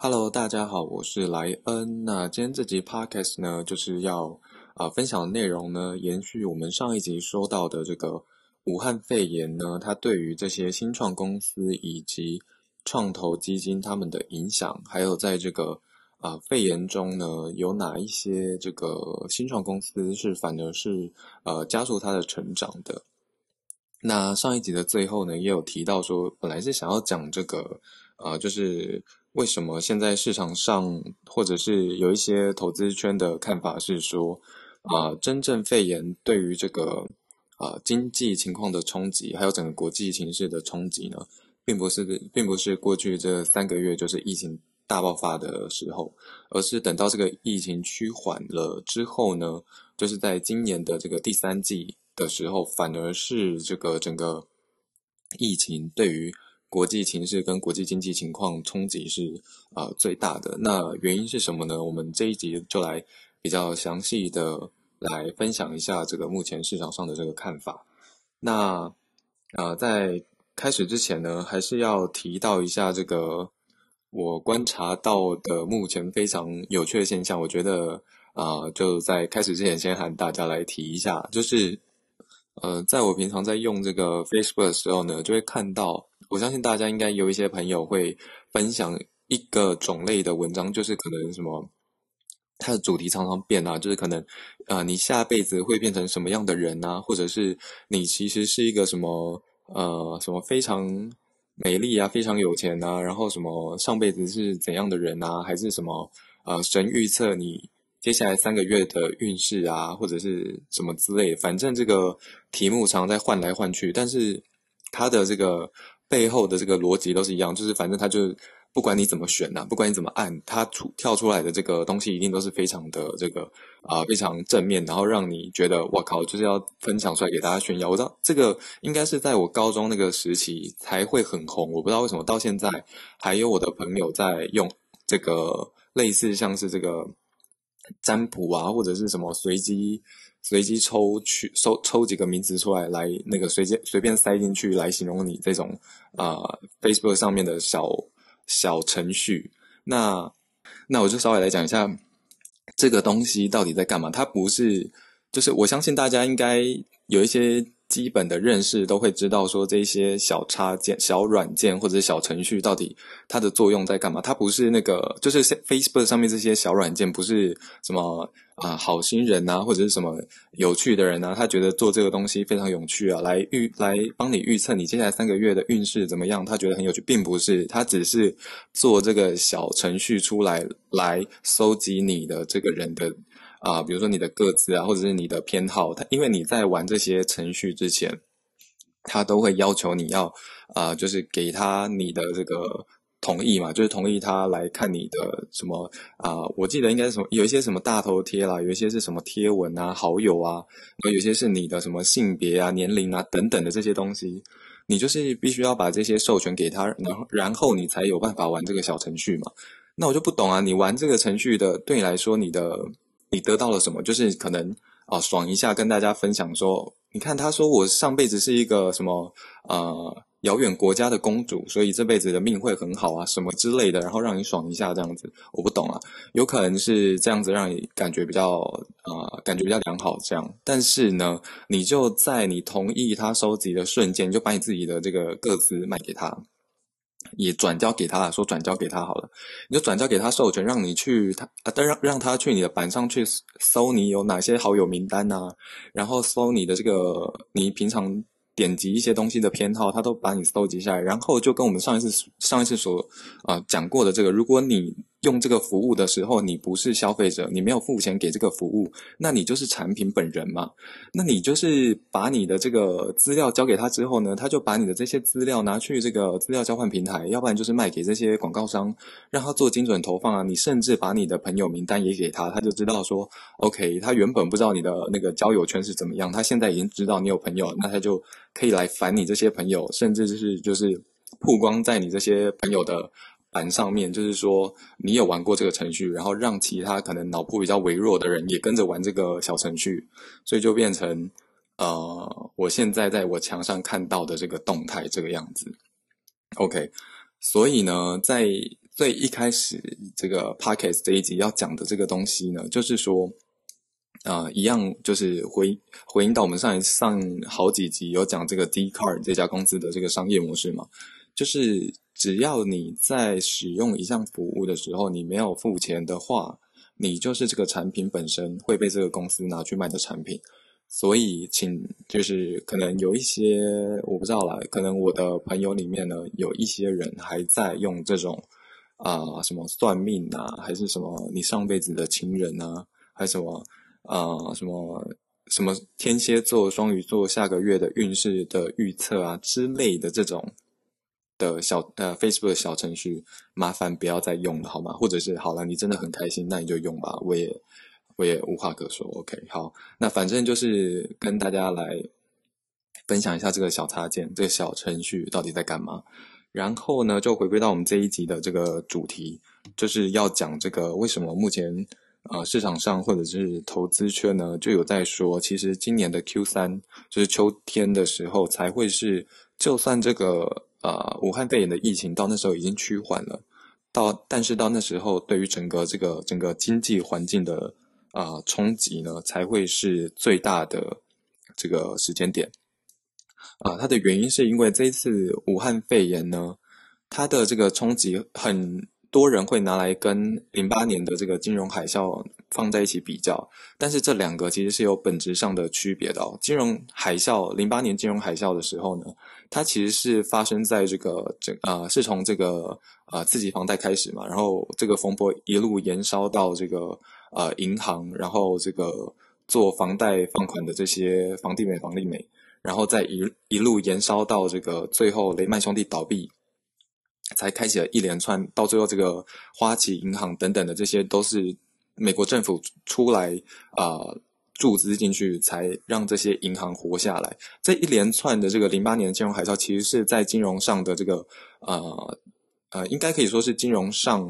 Hello，大家好，我是莱恩。那今天这集 Podcast 呢，就是要啊分享的内容呢，延续我们上一集说到的这个武汉肺炎呢，它对于这些新创公司以及创投基金他们的影响，还有在这个啊肺炎中呢，有哪一些这个新创公司是反而是呃加速它的成长的。那上一集的最后呢，也有提到说，本来是想要讲这个呃，就是。为什么现在市场上，或者是有一些投资圈的看法是说，啊，真正肺炎对于这个啊经济情况的冲击，还有整个国际形势的冲击呢，并不是并不是过去这三个月就是疫情大爆发的时候，而是等到这个疫情趋缓了之后呢，就是在今年的这个第三季的时候，反而是这个整个疫情对于。国际形势跟国际经济情况冲击是啊最大的。那原因是什么呢？我们这一集就来比较详细的来分享一下这个目前市场上的这个看法。那啊，在开始之前呢，还是要提到一下这个我观察到的目前非常有趣的现象。我觉得啊，就在开始之前，先喊大家来提一下，就是呃，在我平常在用这个 Facebook 的时候呢，就会看到。我相信大家应该有一些朋友会分享一个种类的文章，就是可能什么，它的主题常常变啊，就是可能，呃，你下辈子会变成什么样的人啊，或者是你其实是一个什么，呃，什么非常美丽啊，非常有钱啊，然后什么上辈子是怎样的人啊，还是什么，呃，神预测你接下来三个月的运势啊，或者是什么之类，反正这个题目常在换来换去，但是它的这个。背后的这个逻辑都是一样，就是反正他就是不管你怎么选呐，不管你怎么按，它出跳出来的这个东西一定都是非常的这个啊非常正面，然后让你觉得我靠就是要分享出来给大家炫耀。我知道这个应该是在我高中那个时期才会很红，我不知道为什么到现在还有我的朋友在用这个类似像是这个占卜啊或者是什么随机。随机抽取抽抽几个名词出来，来那个随机随便塞进去来形容你这种啊 Facebook 上面的小小程序。那那我就稍微来讲一下这个东西到底在干嘛。它不是，就是我相信大家应该有一些。基本的认识都会知道，说这些小插件、小软件或者小程序到底它的作用在干嘛？它不是那个，就是 Facebook 上面这些小软件，不是什么啊好心人啊，或者是什么有趣的人啊，他觉得做这个东西非常有趣啊，来预来帮你预测你接下来三个月的运势怎么样？他觉得很有趣，并不是，他只是做这个小程序出来，来搜集你的这个人的。啊，比如说你的个资啊，或者是你的偏好，它因为你在玩这些程序之前，他都会要求你要啊，就是给他你的这个同意嘛，就是同意他来看你的什么啊，我记得应该是什么，有一些什么大头贴啦，有一些是什么贴文啊、好友啊，有些是你的什么性别啊、年龄啊等等的这些东西，你就是必须要把这些授权给他，然后然后你才有办法玩这个小程序嘛。那我就不懂啊，你玩这个程序的，对你来说，你的。你得到了什么？就是可能啊，爽一下，跟大家分享说，你看，他说我上辈子是一个什么呃遥远国家的公主，所以这辈子的命会很好啊，什么之类的，然后让你爽一下这样子。我不懂啊，有可能是这样子让你感觉比较啊，感觉比较良好这样。但是呢，你就在你同意他收集的瞬间，就把你自己的这个个资卖给他。也转交给他，说转交给他好了，你就转交给他授权，让你去他啊，让让他去你的板上去搜你有哪些好友名单呐，然后搜你的这个你平常点击一些东西的偏好，他都把你搜集下来，然后就跟我们上一次上一次所啊讲过的这个，如果你。用这个服务的时候，你不是消费者，你没有付钱给这个服务，那你就是产品本人嘛？那你就是把你的这个资料交给他之后呢，他就把你的这些资料拿去这个资料交换平台，要不然就是卖给这些广告商，让他做精准投放啊。你甚至把你的朋友名单也给他，他就知道说，OK，他原本不知道你的那个交友圈是怎么样，他现在已经知道你有朋友，那他就可以来烦你这些朋友，甚至是就是曝光在你这些朋友的。板上面就是说，你有玩过这个程序，然后让其他可能脑部比较微弱的人也跟着玩这个小程序，所以就变成呃，我现在在我墙上看到的这个动态这个样子。OK，所以呢，在最一开始这个 podcast 这一集要讲的这个东西呢，就是说，啊，一样就是回回应到我们上一上好几集有讲这个 D Card 这家公司的这个商业模式嘛，就是只要你在使用一项服务的时候，你没有付钱的话，你就是这个产品本身会被这个公司拿去卖的产品。所以，请就是可能有一些我不知道啦，可能我的朋友里面呢，有一些人还在用这种啊什么算命啊，还是什么你上辈子的情人啊，还是什么啊什么什么天蝎座、双鱼座下个月的运势的预测啊之类的这种的小呃 Facebook 的小程序，麻烦不要再用了好吗？或者是好了，你真的很开心，那你就用吧，我也。我也无话可说。OK，好，那反正就是跟大家来分享一下这个小插件，这个小程序到底在干嘛。然后呢，就回归到我们这一集的这个主题，就是要讲这个为什么目前呃市场上或者是投资圈呢，就有在说，其实今年的 Q 三就是秋天的时候才会是，就算这个啊武汉肺炎的疫情到那时候已经趋缓了，到但是到那时候对于整个这个整个经济环境的。啊，冲击呢才会是最大的这个时间点啊。它的原因是因为这一次武汉肺炎呢，它的这个冲击，很多人会拿来跟零八年的这个金融海啸放在一起比较，但是这两个其实是有本质上的区别的哦。金融海啸，零八年金融海啸的时候呢，它其实是发生在这个这啊，是从这个啊刺激房贷开始嘛，然后这个风波一路延烧到这个。呃，银行，然后这个做房贷放款的这些房地美、房利美，然后再一一路延烧到这个最后雷曼兄弟倒闭，才开启了一连串，到最后这个花旗银行等等的这些都是美国政府出来啊注资进去，才让这些银行活下来。这一连串的这个零八年金融海啸，其实是在金融上的这个呃呃，应该可以说是金融上。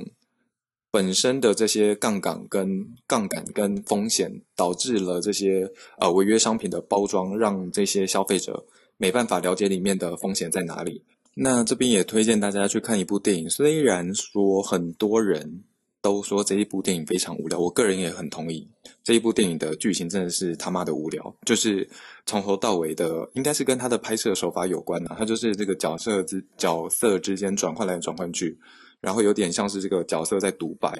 本身的这些杠杆跟杠杆跟风险，导致了这些呃违约商品的包装，让这些消费者没办法了解里面的风险在哪里。那这边也推荐大家去看一部电影，虽然说很多人都说这一部电影非常无聊，我个人也很同意。这一部电影的剧情真的是他妈的无聊，就是从头到尾的，应该是跟他的拍摄手法有关的。他就是这个角色之角色之间转换来转换去。然后有点像是这个角色在独白，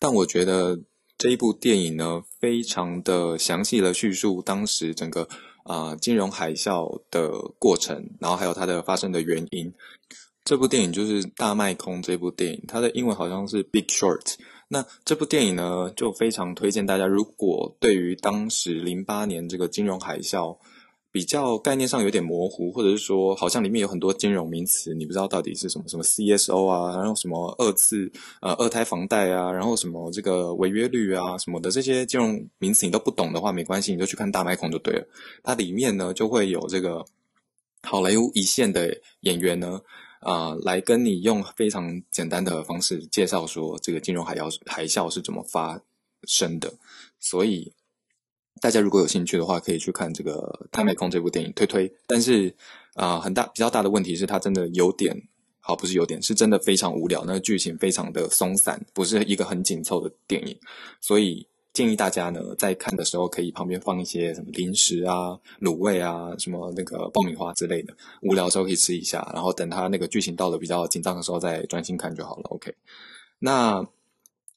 但我觉得这一部电影呢，非常的详细的叙述当时整个啊金融海啸的过程，然后还有它的发生的原因。这部电影就是《大卖空》这部电影，它的英文好像是《Big Short》。那这部电影呢，就非常推荐大家，如果对于当时零八年这个金融海啸。比较概念上有点模糊，或者是说好像里面有很多金融名词，你不知道到底是什么什么 CSO 啊，然后什么二次呃二胎房贷啊，然后什么这个违约率啊什么的这些金融名词你都不懂的话，没关系，你就去看大麦孔就对了。它里面呢就会有这个好莱坞一线的演员呢啊来跟你用非常简单的方式介绍说这个金融海啸海啸是怎么发生的，所以。大家如果有兴趣的话，可以去看这个《太美空》这部电影，推推。但是啊，很大比较大的问题是，它真的有点好，不是有点，是真的非常无聊。那个剧情非常的松散，不是一个很紧凑的电影。所以建议大家呢，在看的时候可以旁边放一些什么零食啊、卤味啊、什么那个爆米花之类的，无聊的时候可以吃一下。然后等它那个剧情到了比较紧张的时候，再专心看就好了。OK，那。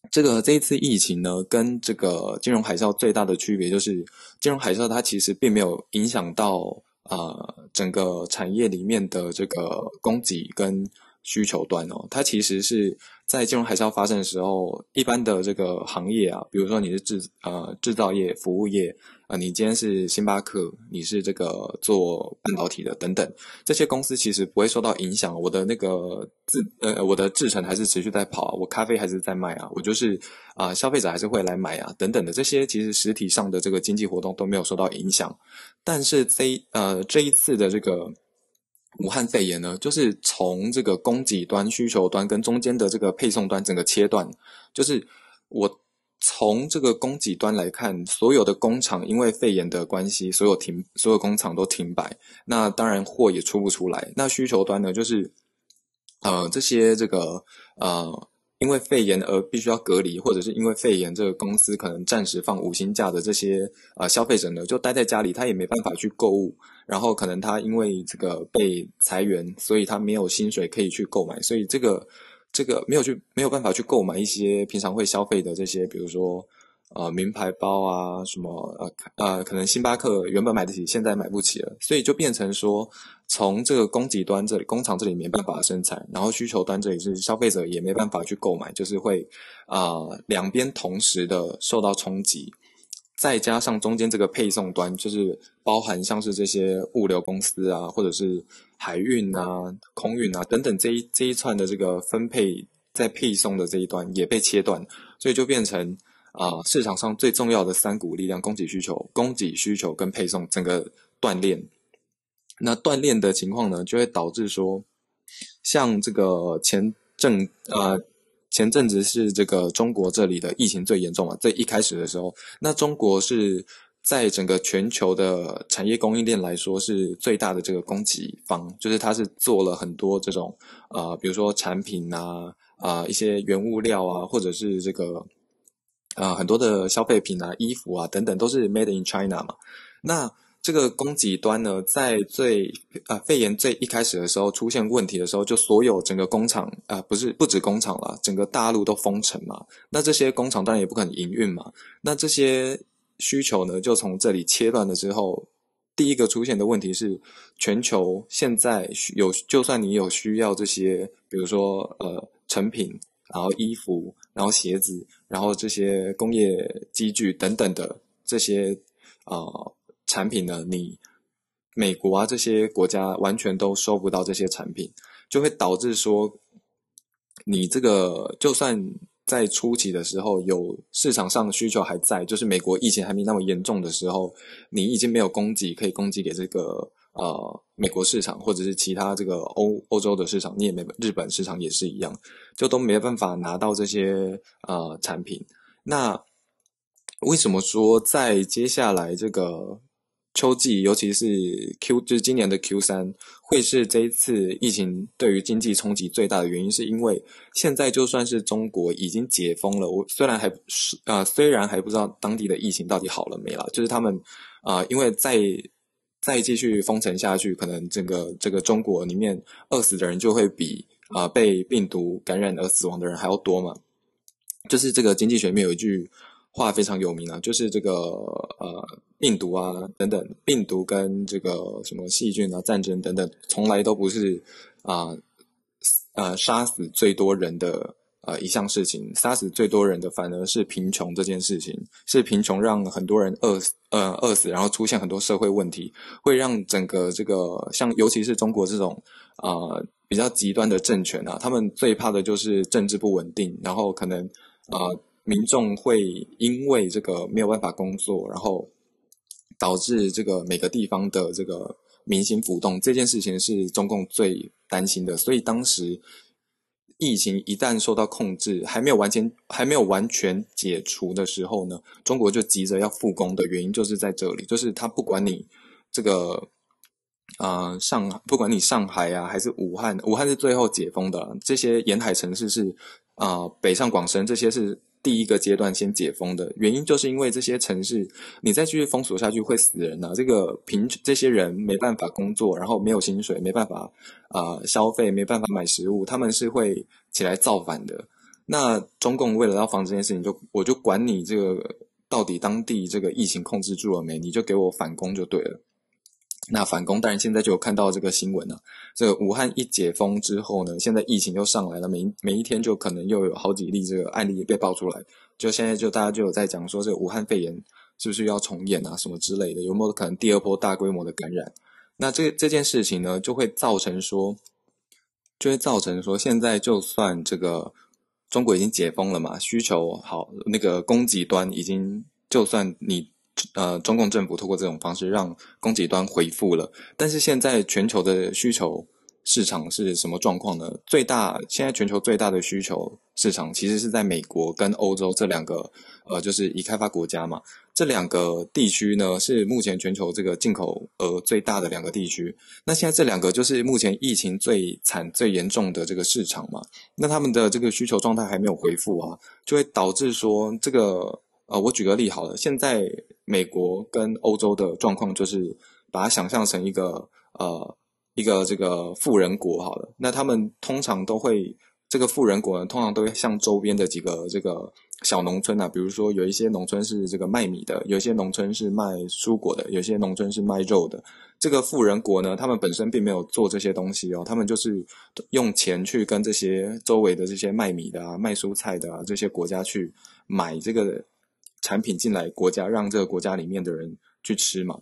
这个这一次疫情呢，跟这个金融海啸最大的区别就是，金融海啸它其实并没有影响到啊整个产业里面的这个供给跟需求端哦，它其实是。在金融海啸发生的时候，一般的这个行业啊，比如说你是制呃制造业、服务业啊，你今天是星巴克，你是这个做半导体的等等，这些公司其实不会受到影响。我的那个制呃我的制程还是持续在跑，我咖啡还是在卖啊，我就是啊消费者还是会来买啊等等的这些，其实实体上的这个经济活动都没有受到影响。但是这呃这一次的这个。武汉肺炎呢，就是从这个供给端、需求端跟中间的这个配送端整个切断。就是我从这个供给端来看，所有的工厂因为肺炎的关系，所有停，所有工厂都停摆。那当然货也出不出来。那需求端呢，就是呃这些这个呃。因为肺炎而必须要隔离，或者是因为肺炎这个公司可能暂时放五星假的这些呃消费者呢，就待在家里，他也没办法去购物。然后可能他因为这个被裁员，所以他没有薪水可以去购买，所以这个这个没有去没有办法去购买一些平常会消费的这些，比如说。呃，名牌包啊，什么呃呃，可能星巴克原本买得起，现在买不起了，所以就变成说，从这个供给端这里，工厂这里没办法生产，然后需求端这里是消费者也没办法去购买，就是会啊两边同时的受到冲击，再加上中间这个配送端，就是包含像是这些物流公司啊，或者是海运啊、空运啊等等这一这一串的这个分配在配送的这一端也被切断，所以就变成。啊，市场上最重要的三股力量：供给、需求、供给、需求跟配送，整个断裂。那断裂的情况呢，就会导致说，像这个前阵呃前阵子是这个中国这里的疫情最严重嘛，在一开始的时候，那中国是在整个全球的产业供应链来说是最大的这个供给方，就是它是做了很多这种呃，比如说产品啊啊一些原物料啊，或者是这个。啊，很多的消费品啊、衣服啊等等，都是 made in China 嘛。那这个供给端呢，在最啊肺炎最一开始的时候出现问题的时候，就所有整个工厂啊，不是不止工厂了，整个大陆都封城嘛。那这些工厂当然也不可能营运嘛。那这些需求呢，就从这里切断了之后，第一个出现的问题是，全球现在有，就算你有需要这些，比如说呃成品。然后衣服，然后鞋子，然后这些工业机具等等的这些呃产品呢，你美国啊这些国家完全都收不到这些产品，就会导致说，你这个就算在初期的时候有市场上需求还在，就是美国疫情还没那么严重的时候，你已经没有供给可以供给给这个。呃，美国市场或者是其他这个欧欧洲的市场，你也没日本市场也是一样，就都没办法拿到这些呃产品。那为什么说在接下来这个秋季，尤其是 Q，就是今年的 Q 三，会是这一次疫情对于经济冲击最大的原因？是因为现在就算是中国已经解封了，我虽然还是啊，虽然还不知道当地的疫情到底好了没了，就是他们啊，因为在再继续封城下去，可能整个这个中国里面饿死的人就会比啊被病毒感染而死亡的人还要多嘛。就是这个经济学里面有一句话非常有名啊，就是这个呃病毒啊等等，病毒跟这个什么细菌啊战争等等，从来都不是啊呃杀死最多人的。呃，一项事情杀死最多人的反而是贫穷这件事情，是贫穷让很多人饿死，呃，饿死，然后出现很多社会问题，会让整个这个像尤其是中国这种啊比较极端的政权啊，他们最怕的就是政治不稳定，然后可能啊民众会因为这个没有办法工作，然后导致这个每个地方的这个民心浮动，这件事情是中共最担心的，所以当时。疫情一旦受到控制，还没有完全还没有完全解除的时候呢，中国就急着要复工的原因就是在这里，就是他不管你这个，呃，上海不管你上海啊，还是武汉，武汉是最后解封的，这些沿海城市是啊，北上广深这些是。第一个阶段先解封的原因，就是因为这些城市，你再继续封锁下去会死人呐。这个贫这些人没办法工作，然后没有薪水，没办法啊消费，没办法买食物，他们是会起来造反的。那中共为了要防这件事情，就我就管你这个到底当地这个疫情控制住了没，你就给我反攻就对了。那反攻，当然现在就有看到这个新闻了。这个武汉一解封之后呢，现在疫情又上来了，每每一天就可能又有好几例这个案例被爆出来。就现在就大家就有在讲说，这个武汉肺炎是不是要重演啊，什么之类的，有没有可能第二波大规模的感染？那这这件事情呢，就会造成说，就会造成说，现在就算这个中国已经解封了嘛，需求好，那个供给端已经，就算你。呃，中共政府通过这种方式让供给端恢复了，但是现在全球的需求市场是什么状况呢？最大现在全球最大的需求市场其实是在美国跟欧洲这两个呃，就是已开发国家嘛。这两个地区呢是目前全球这个进口额最大的两个地区。那现在这两个就是目前疫情最惨、最严重的这个市场嘛。那他们的这个需求状态还没有恢复啊，就会导致说这个呃，我举个例好了，现在美国跟欧洲的状况就是把它想象成一个呃一个这个富人国好了。那他们通常都会这个富人国呢，通常都会向周边的几个这个。小农村啊，比如说有一些农村是这个卖米的，有一些农村是卖蔬果的，有些农村是卖肉的。这个富人国呢，他们本身并没有做这些东西哦，他们就是用钱去跟这些周围的这些卖米的啊、卖蔬菜的啊这些国家去买这个产品进来国家，让这个国家里面的人去吃嘛。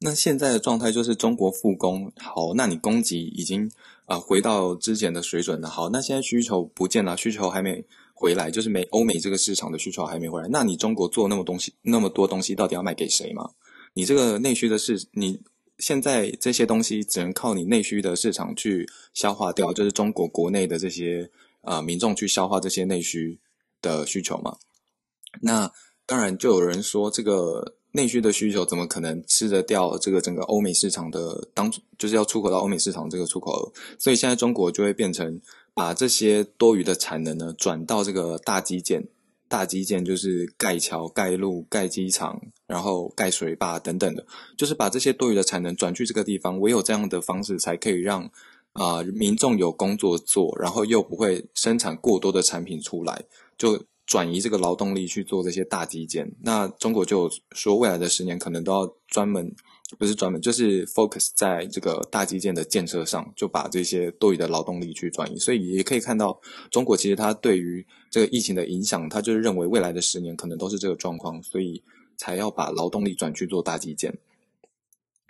那现在的状态就是中国复工好，那你供给已经啊回到之前的水准了。好，那现在需求不见了，需求还没。回来就是美欧美这个市场的需求还没回来，那你中国做那么东西那么多东西，到底要卖给谁嘛？你这个内需的市，你现在这些东西只能靠你内需的市场去消化掉，就是中国国内的这些呃民众去消化这些内需的需求嘛？那当然就有人说，这个内需的需求怎么可能吃得掉这个整个欧美市场的当就是要出口到欧美市场这个出口额？所以现在中国就会变成。把这些多余的产能呢，转到这个大基建，大基建就是盖桥、盖路、盖机场，然后盖水坝等等的，就是把这些多余的产能转去这个地方。唯有这样的方式，才可以让啊民众有工作做，然后又不会生产过多的产品出来，就转移这个劳动力去做这些大基建。那中国就说，未来的十年可能都要专门。不是专门，就是 focus 在这个大基建的建设上，就把这些多余的劳动力去转移。所以也可以看到，中国其实它对于这个疫情的影响，它就是认为未来的十年可能都是这个状况，所以才要把劳动力转去做大基建。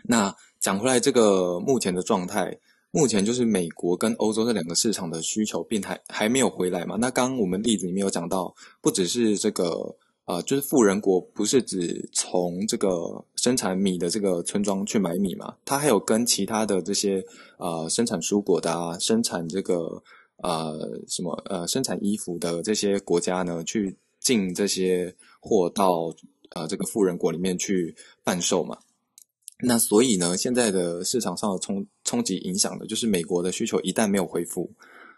那讲回来，这个目前的状态，目前就是美国跟欧洲这两个市场的需求并还还没有回来嘛？那刚刚我们例子里面有讲到，不只是这个。啊，就是富人国不是只从这个生产米的这个村庄去买米嘛？它还有跟其他的这些呃生产蔬果的啊，生产这个呃什么呃生产衣服的这些国家呢，去进这些货到呃这个富人国里面去贩售嘛？那所以呢，现在的市场上的冲冲击影响的，就是美国的需求一旦没有恢复，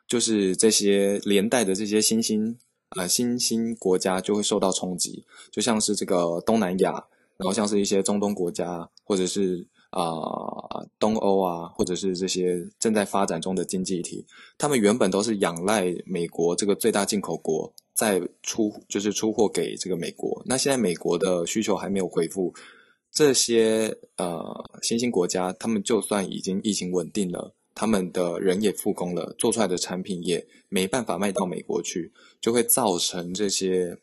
就是这些连带的这些新兴。呃，新兴国家就会受到冲击，就像是这个东南亚，然后像是一些中东国家，或者是啊东欧啊，或者是这些正在发展中的经济体，他们原本都是仰赖美国这个最大进口国在出，就是出货给这个美国。那现在美国的需求还没有恢复，这些呃新兴国家，他们就算已经疫情稳定了。他们的人也复工了，做出来的产品也没办法卖到美国去，就会造成这些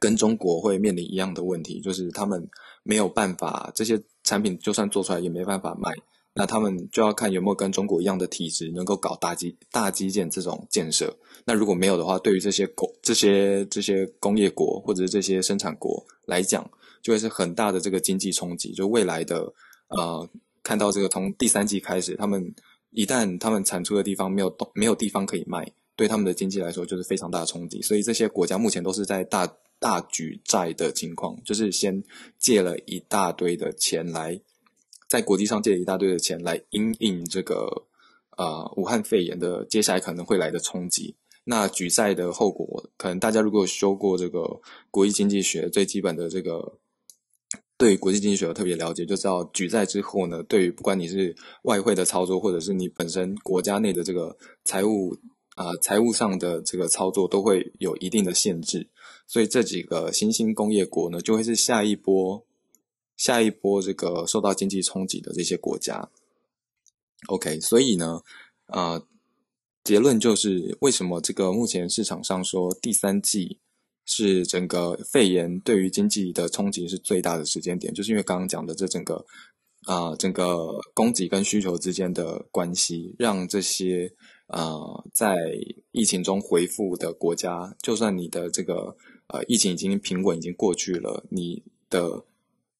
跟中国会面临一样的问题，就是他们没有办法，这些产品就算做出来也没办法卖，那他们就要看有没有跟中国一样的体制，能够搞大基大基建这种建设。那如果没有的话，对于这些工这些这些工业国或者是这些生产国来讲，就会是很大的这个经济冲击。就未来的呃，看到这个从第三季开始，他们。一旦他们产出的地方没有没有地方可以卖，对他们的经济来说就是非常大的冲击。所以这些国家目前都是在大大举债的情况，就是先借了一大堆的钱来，在国际上借了一大堆的钱来因应这个呃武汉肺炎的接下来可能会来的冲击。那举债的后果，可能大家如果修过这个国际经济学最基本的这个。对国际经济学有特别了解，就知道举债之后呢，对于不管你是外汇的操作，或者是你本身国家内的这个财务啊财务上的这个操作，都会有一定的限制。所以这几个新兴工业国呢，就会是下一波下一波这个受到经济冲击的这些国家。OK，所以呢，啊，结论就是为什么这个目前市场上说第三季。是整个肺炎对于经济的冲击是最大的时间点，就是因为刚刚讲的这整个啊整个供给跟需求之间的关系，让这些呃在疫情中回复的国家，就算你的这个呃疫情已经平稳已经过去了，你的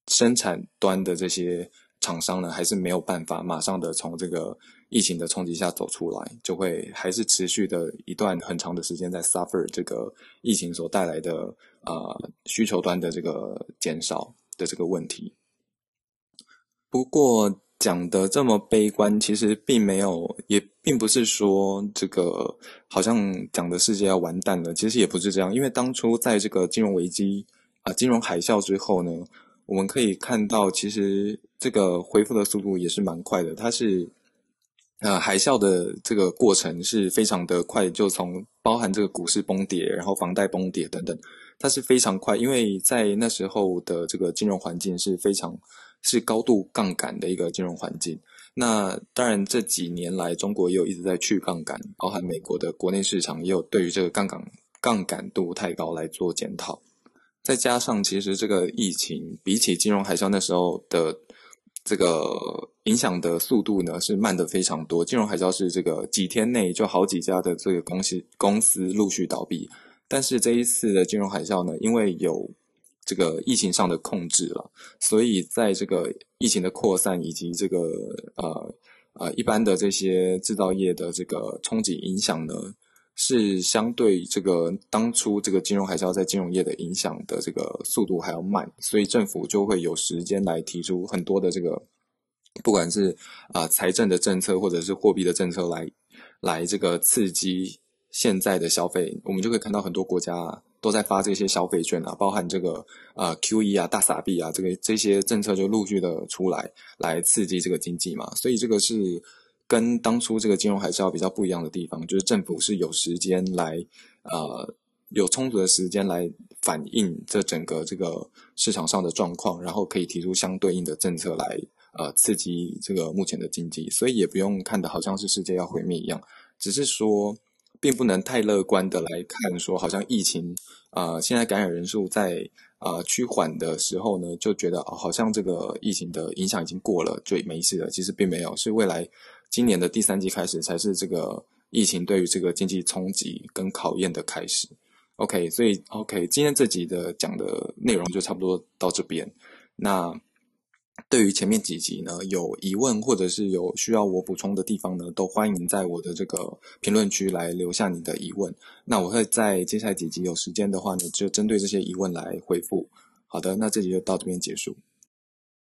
生产端的这些。厂商呢，还是没有办法马上的从这个疫情的冲击下走出来，就会还是持续的一段很长的时间在 suffer 这个疫情所带来的呃需求端的这个减少的这个问题。不过讲的这么悲观，其实并没有，也并不是说这个好像讲的世界要完蛋了，其实也不是这样，因为当初在这个金融危机啊金融海啸之后呢。我们可以看到，其实这个恢复的速度也是蛮快的。它是，呃，海啸的这个过程是非常的快，就从包含这个股市崩跌，然后房贷崩跌等等，它是非常快。因为在那时候的这个金融环境是非常是高度杠杆的一个金融环境。那当然这几年来，中国也有一直在去杠杆，包含美国的国内市场也有对于这个杠杆杠杆度太高来做检讨。再加上，其实这个疫情比起金融海啸那时候的这个影响的速度呢，是慢的非常多。金融海啸是这个几天内就好几家的这个公司公司陆续倒闭，但是这一次的金融海啸呢，因为有这个疫情上的控制了，所以在这个疫情的扩散以及这个呃呃一般的这些制造业的这个冲击影响呢。是相对这个当初这个金融海啸在金融业的影响的这个速度还要慢，所以政府就会有时间来提出很多的这个，不管是啊财政的政策或者是货币的政策来来这个刺激现在的消费。我们就可以看到很多国家都在发这些消费券啊，包含这个啊 Q E 啊大撒币啊，这个这些政策就陆续的出来，来刺激这个经济嘛。所以这个是。跟当初这个金融海啸比较不一样的地方，就是政府是有时间来，呃，有充足的时间来反映这整个这个市场上的状况，然后可以提出相对应的政策来，呃，刺激这个目前的经济。所以也不用看的好像是世界要毁灭一样，只是说，并不能太乐观的来看，说好像疫情，啊，现在感染人数在啊趋缓的时候呢，就觉得好像这个疫情的影响已经过了，就没事了。其实并没有，是未来。今年的第三季开始，才是这个疫情对于这个经济冲击跟考验的开始。OK，所以 OK，今天这集的讲的内容就差不多到这边。那对于前面几集呢，有疑问或者是有需要我补充的地方呢，都欢迎在我的这个评论区来留下你的疑问。那我会在接下来几集有时间的话呢，就针对这些疑问来回复。好的，那这集就到这边结束。